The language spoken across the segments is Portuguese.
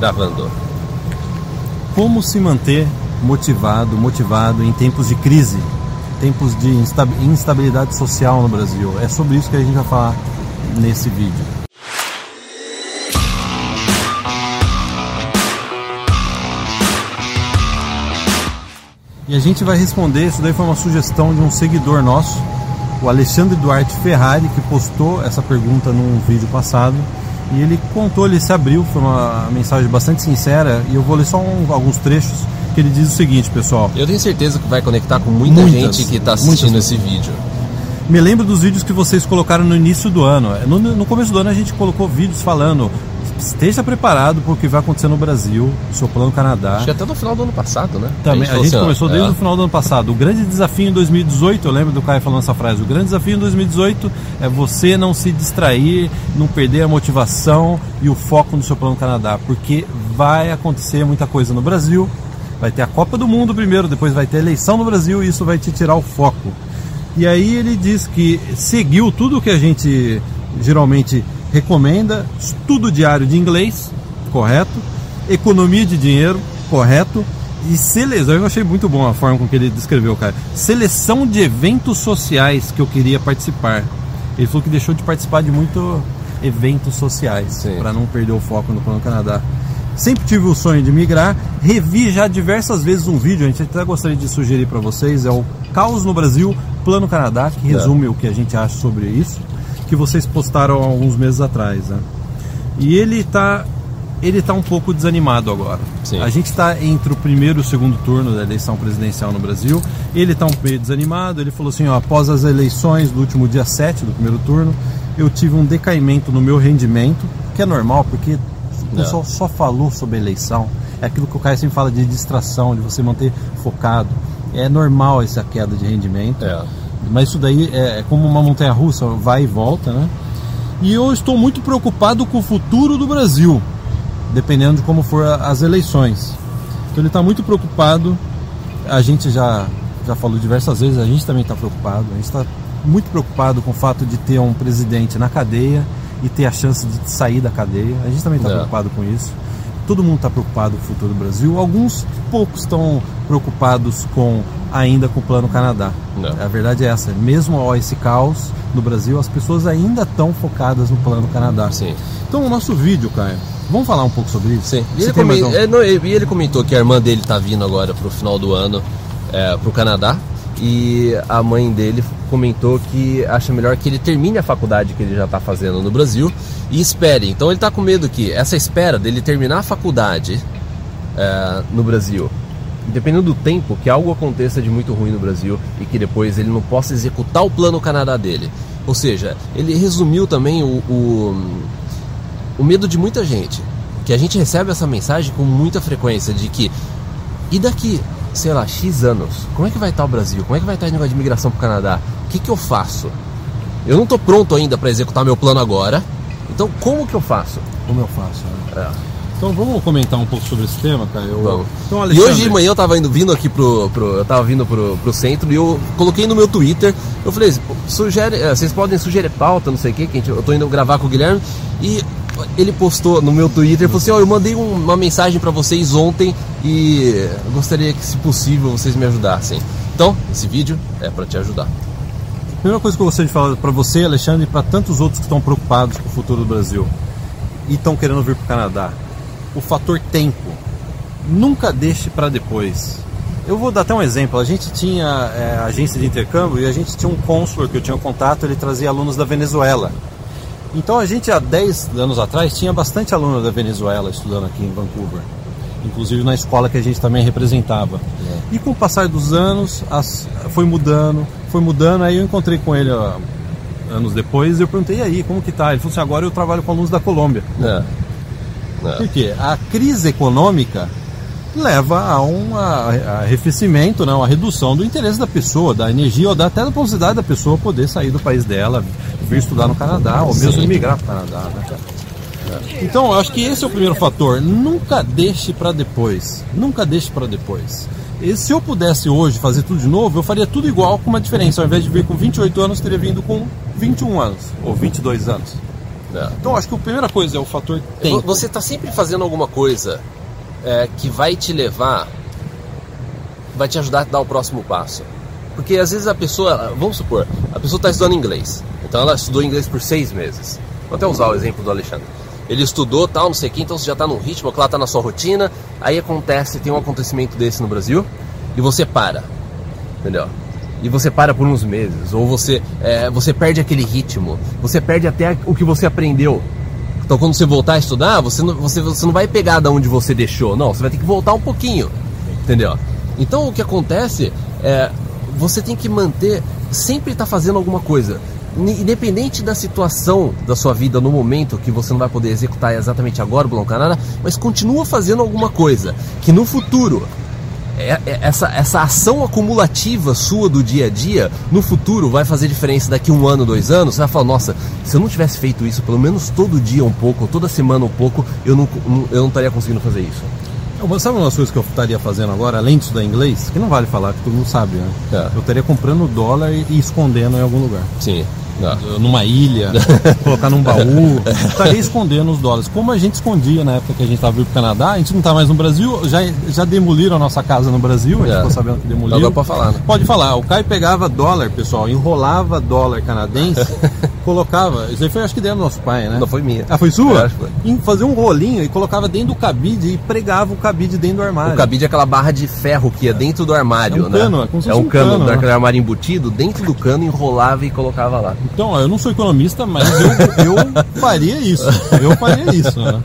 Gravando. Como se manter motivado, motivado em tempos de crise, tempos de instabilidade social no Brasil? É sobre isso que a gente vai falar nesse vídeo. E a gente vai responder, isso daí foi uma sugestão de um seguidor nosso, o Alexandre Duarte Ferrari, que postou essa pergunta num vídeo passado. E ele contou, ele se abriu, foi uma mensagem bastante sincera, e eu vou ler só um, alguns trechos que ele diz o seguinte, pessoal. Eu tenho certeza que vai conectar com muita muitas, gente que está assistindo esse vídeo. Me lembro dos vídeos que vocês colocaram no início do ano. No, no começo do ano a gente colocou vídeos falando esteja preparado para o que vai acontecer no Brasil, seu plano Canadá. Acho que até no final do ano passado, né? Também, a gente, a gente assim, começou desde é. o final do ano passado. O grande desafio em 2018, eu lembro do Caio falando essa frase, o grande desafio em 2018 é você não se distrair, não perder a motivação e o foco no seu plano Canadá, porque vai acontecer muita coisa no Brasil, vai ter a Copa do Mundo primeiro, depois vai ter a eleição no Brasil e isso vai te tirar o foco. E aí ele diz que seguiu tudo o que a gente geralmente recomenda estudo diário de inglês, correto, economia de dinheiro, correto, e seleção, eu achei muito bom a forma com que ele descreveu, cara. Seleção de eventos sociais que eu queria participar. Ele falou que deixou de participar de muito eventos sociais para não perder o foco no Plano Canadá. Sempre tive o sonho de migrar, revi já diversas vezes um vídeo, a gente até gostaria de sugerir para vocês, é o Caos no Brasil, Plano Canadá, que resume é. o que a gente acha sobre isso que vocês postaram alguns meses atrás, né? E ele está ele tá um pouco desanimado agora. Sim. A gente está entre o primeiro e o segundo turno da eleição presidencial no Brasil. Ele está um pouco desanimado. Ele falou assim: ó, após as eleições do último dia 7 do primeiro turno, eu tive um decaimento no meu rendimento, que é normal, porque o pessoal só falou sobre eleição. É aquilo que o Caio sempre fala de distração, de você manter focado. É normal essa queda de rendimento. É. Mas isso daí é, é como uma montanha russa, vai e volta, né? E eu estou muito preocupado com o futuro do Brasil, dependendo de como for as eleições. Então ele está muito preocupado. A gente já, já falou diversas vezes, a gente também está preocupado. A gente está muito preocupado com o fato de ter um presidente na cadeia e ter a chance de sair da cadeia. A gente também está é. preocupado com isso. Todo mundo está preocupado com o futuro do Brasil. Alguns poucos estão preocupados com ainda com o Plano Canadá. Não. A verdade é essa. Mesmo ao esse caos no Brasil, as pessoas ainda estão focadas no Plano Canadá. Sim. Então, o nosso vídeo, Caio, vamos falar um pouco sobre isso? Sim. E ele, coment... um... é, não, ele, comentou que a irmã dele está vindo agora para o final do ano é, para o Canadá. E a mãe dele comentou que acha melhor que ele termine a faculdade que ele já está fazendo no Brasil e espere. Então ele está com medo que essa espera dele terminar a faculdade é, no Brasil dependendo do tempo, que algo aconteça de muito ruim no Brasil e que depois ele não possa executar o plano Canadá dele. Ou seja, ele resumiu também o, o, o medo de muita gente, que a gente recebe essa mensagem com muita frequência de que e daqui, sei lá, X anos, como é que vai estar o Brasil? Como é que vai estar o negócio de imigração para o Canadá? O que, que eu faço? Eu não estou pronto ainda para executar meu plano agora, então como que eu faço? Como eu faço? Né? É. Então vamos comentar um pouco sobre esse tema, cara. Eu, vamos. Então, Alexandre... E hoje de manhã eu tava indo, vindo aqui pro, pro. Eu tava vindo pro, pro centro e eu coloquei no meu Twitter. Eu falei, sugere, eh, vocês podem sugerir pauta, não sei o que, que eu tô indo gravar com o Guilherme. E ele postou no meu Twitter, falou assim, ó, oh, eu mandei um, uma mensagem para vocês ontem e gostaria que, se possível, vocês me ajudassem. Então, esse vídeo é para te ajudar. Primeira coisa que eu gostaria de falar para você, Alexandre, e para tantos outros que estão preocupados com o futuro do Brasil e estão querendo vir para o Canadá o fator tempo. Nunca deixe para depois. Eu vou dar até um exemplo. A gente tinha é, agência de intercâmbio e a gente tinha um consultor que eu tinha contato, ele trazia alunos da Venezuela. Então a gente há 10 anos atrás tinha bastante aluno da Venezuela estudando aqui em Vancouver. Inclusive na escola que a gente também representava. É. E com o passar dos anos, as, foi mudando, foi mudando. Aí eu encontrei com ele ó, anos depois e eu perguntei, e aí, como que tá? Ele falou assim, agora eu trabalho com alunos da Colômbia. É. É. Porque a crise econômica leva a um arrefecimento, né, uma redução do interesse da pessoa, da energia, ou até da possibilidade da pessoa poder sair do país dela, vir estudar no Canadá, ou mesmo emigrar para o Canadá. Né? Então, eu acho que esse é o primeiro fator. Nunca deixe para depois. Nunca deixe para depois. E se eu pudesse hoje fazer tudo de novo, eu faria tudo igual com uma diferença. Ao invés de vir com 28 anos, teria vindo com 21 anos ou 22 anos. É. Então acho que a primeira coisa é o fator tempo. Você está sempre fazendo alguma coisa é, que vai te levar, vai te ajudar a dar o próximo passo. Porque às vezes a pessoa, vamos supor, a pessoa está estudando inglês. Então ela estudou inglês por seis meses. Vou até usar o exemplo do Alexandre. Ele estudou tal, não sei o que, então você já está num ritmo, ela está na sua rotina. Aí acontece, tem um acontecimento desse no Brasil e você para. Entendeu? E você para por uns meses, ou você, é, você perde aquele ritmo, você perde até o que você aprendeu. Então quando você voltar a estudar, você não, você, você não vai pegar da onde você deixou, não, você vai ter que voltar um pouquinho. Entendeu? Então o que acontece é você tem que manter, sempre estar tá fazendo alguma coisa. Independente da situação da sua vida no momento que você não vai poder executar exatamente agora o Canadá, mas continua fazendo alguma coisa que no futuro essa, essa ação acumulativa sua do dia a dia, no futuro vai fazer diferença daqui um ano, dois anos, você vai falar, nossa, se eu não tivesse feito isso pelo menos todo dia um pouco, toda semana um pouco, eu não, eu não estaria conseguindo fazer isso. Sabe uma das coisas que eu estaria fazendo agora, além de estudar inglês? Que não vale falar, que todo mundo sabe, né? É. Eu estaria comprando dólar e escondendo em algum lugar. Sim. É. Numa ilha, colocar num baú, estaria escondendo os dólares. Como a gente escondia na época que a gente estava vindo para o Canadá, a gente não está mais no Brasil, já, já demoliram a nossa casa no Brasil, a gente é. ficou sabendo que demoliram. Dá para falar, né? Pode falar. O Caio pegava dólar, pessoal, enrolava dólar canadense colocava. Isso aí foi acho que dentro do nosso pai, né? Não foi minha. Ah, foi sua? acho que foi. Fazia um rolinho e colocava dentro do cabide e pregava o cabide dentro do armário. O cabide é aquela barra de ferro que ia dentro do armário, é um né? Cano, é, como se é um cano, cano daquele né? armário embutido, dentro do cano enrolava e colocava lá. Então, eu não sou economista, mas eu, eu faria isso. Eu faria isso, né?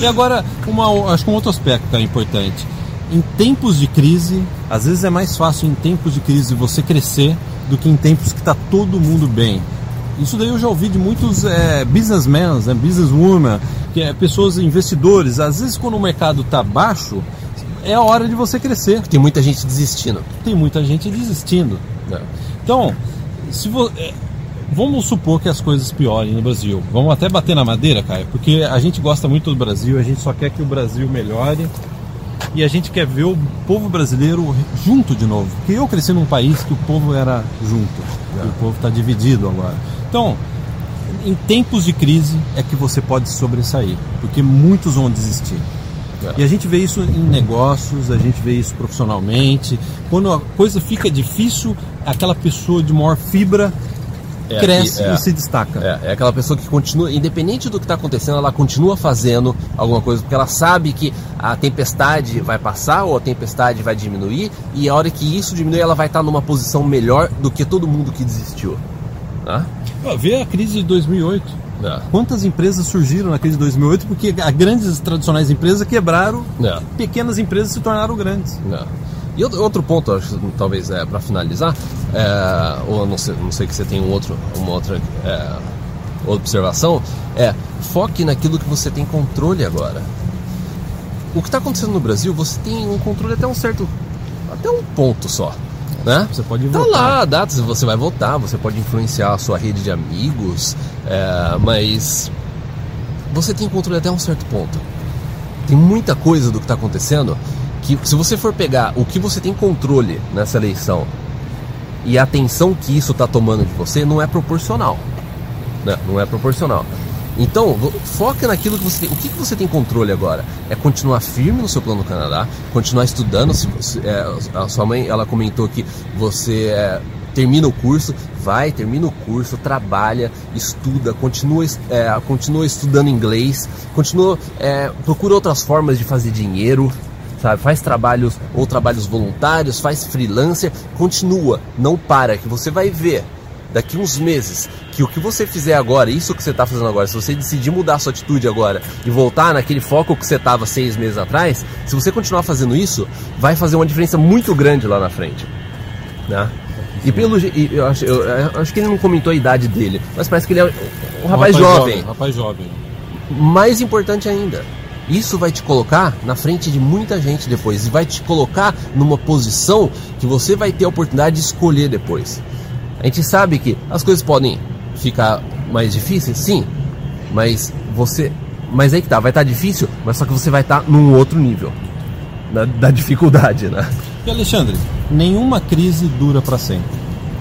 E agora, uma, acho que um outro aspecto que é importante. Em tempos de crise, às vezes é mais fácil em tempos de crise você crescer do que em tempos que está todo mundo bem. Isso daí eu já ouvi de muitos é, businessmen, né, businesswomen, que é pessoas investidores. Às vezes quando o mercado está baixo, é a hora de você crescer. Tem muita gente desistindo. Tem muita gente desistindo. É. Então, se vo... É, vamos supor que as coisas piorem no Brasil. Vamos até bater na madeira, Caio, porque a gente gosta muito do Brasil, a gente só quer que o Brasil melhore e a gente quer ver o povo brasileiro junto de novo. Porque eu cresci num país que o povo era junto, é. o povo está dividido agora. Então, em tempos de crise é que você pode sobressair, porque muitos vão desistir. É. E a gente vê isso em negócios, a gente vê isso profissionalmente. Quando a coisa fica difícil, aquela pessoa de maior fibra é, cresce é, e se destaca. É, é, aquela pessoa que continua, independente do que está acontecendo, ela continua fazendo alguma coisa, porque ela sabe que a tempestade vai passar ou a tempestade vai diminuir, e a hora que isso diminuir, ela vai estar tá numa posição melhor do que todo mundo que desistiu. Tá? Vê a crise de 2008. É. Quantas empresas surgiram na crise de 2008 porque as grandes tradicionais empresas quebraram, é. pequenas empresas se tornaram grandes. É. E outro ponto, acho, talvez é para finalizar, é, ou não sei, não sei que você tem um outro, uma outra é, observação, é foque naquilo que você tem controle agora. O que está acontecendo no Brasil, você tem um controle até um certo, até um ponto só. Né? Você pode tá votar. Tá lá a data, você vai votar, você pode influenciar a sua rede de amigos, é, mas você tem controle até um certo ponto. Tem muita coisa do que está acontecendo que, se você for pegar o que você tem controle nessa eleição e a atenção que isso está tomando de você, não é proporcional. Né? Não é proporcional. Então, foca naquilo que você tem. O que, que você tem controle agora? É continuar firme no seu plano Canadá, continuar estudando. Se é, a sua mãe ela comentou que você é, termina o curso, vai, termina o curso, trabalha, estuda, continua, é, continua estudando inglês, continua, é, procura outras formas de fazer dinheiro, sabe? Faz trabalhos ou trabalhos voluntários, faz freelancer, continua, não para, que você vai ver daqui uns meses que o que você fizer agora, isso que você está fazendo agora, se você decidir mudar sua atitude agora e voltar naquele foco que você estava seis meses atrás, se você continuar fazendo isso, vai fazer uma diferença muito grande lá na frente. Né? E pelo e eu, acho, eu, eu acho que ele não comentou a idade dele, mas parece que ele é um, um rapaz, rapaz jovem. jovem. Rapaz jovem. Mais importante ainda, isso vai te colocar na frente de muita gente depois e vai te colocar numa posição que você vai ter a oportunidade de escolher depois. A gente sabe que as coisas podem ficar mais difíceis, sim, mas você. Mas aí que tá, vai estar tá difícil, mas só que você vai estar tá num outro nível da, da, dificuldade, né? E Alexandre, nenhuma crise dura para sempre.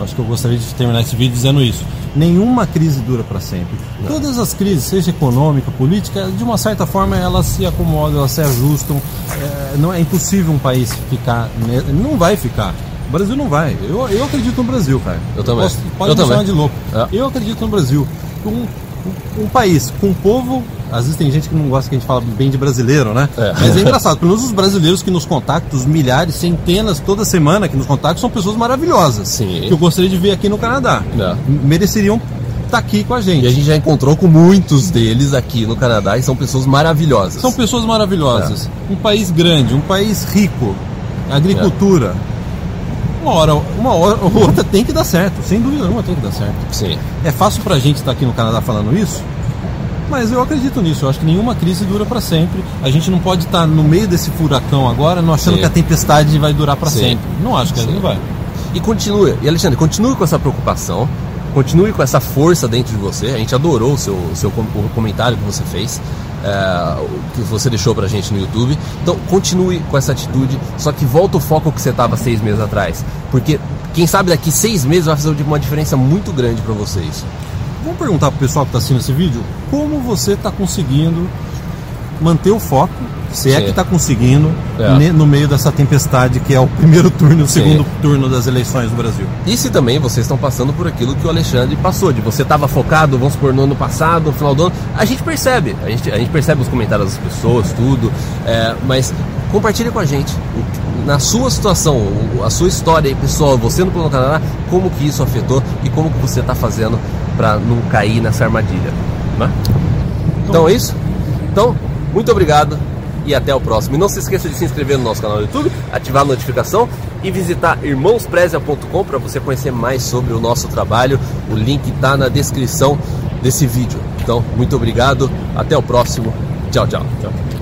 Acho que eu gostaria de terminar esse vídeo dizendo isso. Nenhuma crise dura para sempre. Não. Todas as crises, seja econômica, política, de uma certa forma elas se acomodam, elas se ajustam. É, não é impossível um país ficar. Não vai ficar. O Brasil não vai. Eu, eu acredito no Brasil, cara. Eu também. Posso, pode eu me também. chamar de louco. É. Eu acredito no Brasil. Um, um, um país com um povo às vezes tem gente que não gosta que a gente fala bem de brasileiro, né? É. Mas é engraçado, pelo menos os brasileiros que nos contactam, os milhares, centenas toda semana que nos contactam, são pessoas maravilhosas. Sim. Que eu gostaria de ver aqui no Canadá. É. Mereceriam estar tá aqui com a gente. E a gente já encontrou com muitos deles aqui no Canadá e são pessoas maravilhosas. São pessoas maravilhosas. É. Um país grande, um país rico, agricultura. Uma hora, uma hora ou outra tem que dar certo, sem dúvida nenhuma tem que dar certo. Sim. É fácil pra gente estar tá aqui no Canadá falando isso? Mas eu acredito nisso, eu acho que nenhuma crise dura para sempre. A gente não pode estar no meio desse furacão agora, não achando Sim. que a tempestade vai durar para sempre. Não acho que ela vai. E continue, e Alexandre, continue com essa preocupação, continue com essa força dentro de você. A gente adorou o seu, seu o comentário que você fez, é, que você deixou pra gente no YouTube. Então continue com essa atitude, só que volta o foco que você estava seis meses atrás. Porque quem sabe daqui seis meses vai fazer uma diferença muito grande para vocês. Vamos perguntar para o pessoal que está assistindo esse vídeo como você está conseguindo manter o foco, se é Sim. é que está conseguindo, é. no meio dessa tempestade que é o primeiro turno e o segundo turno das eleições do Brasil. E se também vocês estão passando por aquilo que o Alexandre passou, de você estava focado, vamos supor, no ano passado, no final do ano, a gente percebe, a gente, a gente percebe os comentários das pessoas, tudo, é, mas compartilhe com a gente na sua situação, a sua história pessoal, você no Plano Canadá, como que isso afetou e como que você está fazendo para não cair nessa armadilha. Né? Então é isso. Então, muito obrigado e até o próximo. E não se esqueça de se inscrever no nosso canal do YouTube, ativar a notificação e visitar irmãosprezia.com para você conhecer mais sobre o nosso trabalho. O link está na descrição desse vídeo. Então, muito obrigado, até o próximo. Tchau, tchau. tchau.